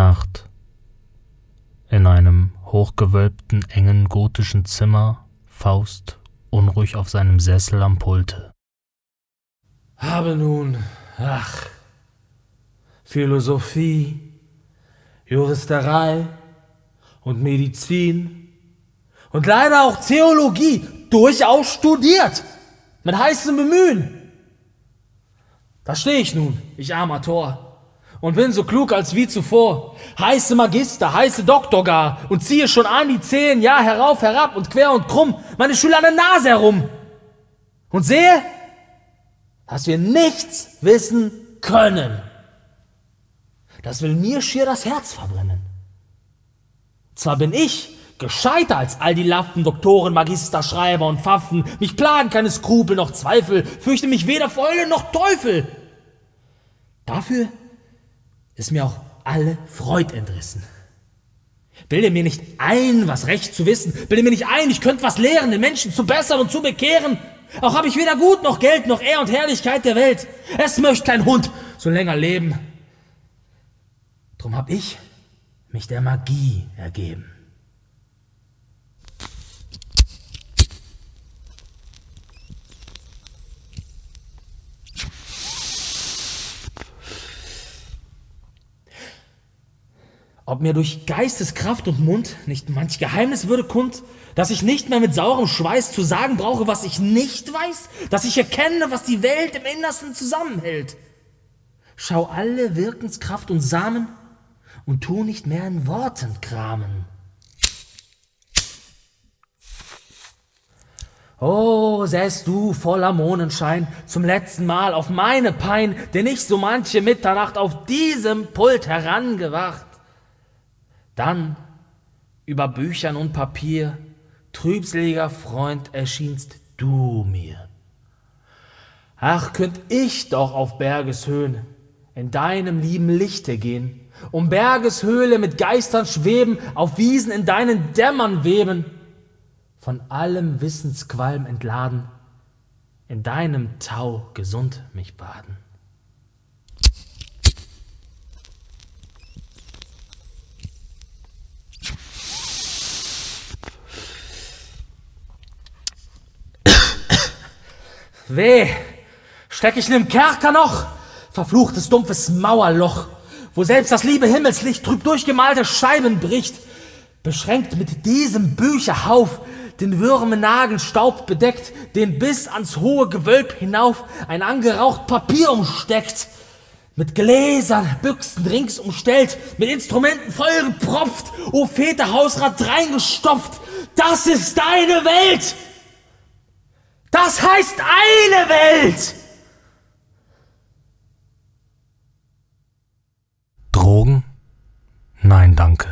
Nacht. In einem hochgewölbten, engen gotischen Zimmer, Faust unruhig auf seinem Sessel am Pulte. Habe nun, ach, Philosophie, Juristerei und Medizin und leider auch Theologie durchaus studiert, mit heißem Bemühen. Da stehe ich nun, ich armer Tor, und bin so klug als wie zuvor. Heiße Magister, heiße Doktor gar und ziehe schon an die zehn Jahr herauf, herab und quer und krumm meine Schüler an der Nase herum. Und sehe, dass wir nichts wissen können. Das will mir schier das Herz verbrennen. Zwar bin ich gescheiter als all die Laffen, Doktoren, Magister, Schreiber und Pfaffen. Mich plagen keine Skrupel noch Zweifel, fürchte mich weder Fäule noch Teufel. Dafür ist mir auch alle Freud entrissen. Bilde mir nicht ein, was recht zu wissen. Bilde mir nicht ein, ich könnte was lehren, den Menschen zu bessern und zu bekehren. Auch habe ich weder Gut noch Geld noch Ehr und Herrlichkeit der Welt. Es möchte kein Hund so länger leben. Drum hab ich mich der Magie ergeben. Ob mir durch Geisteskraft und Mund nicht manch Geheimnis würde kund, dass ich nicht mehr mit saurem Schweiß zu sagen brauche, was ich nicht weiß, dass ich erkenne, was die Welt im Innersten zusammenhält. Schau alle Wirkenskraft und Samen und tu nicht mehr in Worten kramen. Oh, säst du voller Mondenschein zum letzten Mal auf meine Pein, denn ich so manche Mitternacht auf diesem Pult herangewacht. Dann über Büchern und Papier, trübseliger Freund, erschienst du mir. Ach, könnt ich doch auf Bergeshöhen in deinem lieben Lichte gehen, um Bergeshöhle mit Geistern schweben, auf Wiesen in deinen Dämmern weben, von allem Wissensqualm entladen, in deinem Tau gesund mich baden. Weh, steck ich in dem Kerker noch? Verfluchtes, dumpfes Mauerloch, wo selbst das liebe Himmelslicht trüb durchgemalte Scheiben bricht, beschränkt mit diesem Bücherhauf, den Würmennagelstaub bedeckt, den bis ans hohe Gewölb hinauf ein angeraucht Papier umsteckt, mit Gläsern, Büchsen rings umstellt, mit Instrumenten vollgepropft, o Väter Hausrat reingestopft, das ist deine Welt! Das heißt eine Welt! Drogen? Nein, danke.